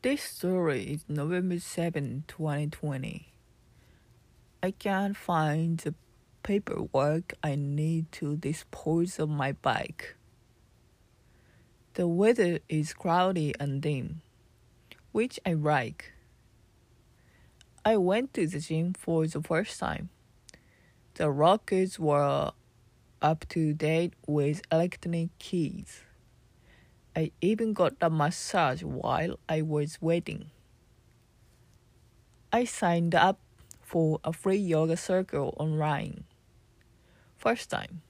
This story is November 7, 2020. I can't find the paperwork I need to dispose of my bike. The weather is cloudy and dim, which I like. I went to the gym for the first time. The rockets were up to date with electronic keys. I even got a massage while I was waiting. I signed up for a free yoga circle online. First time,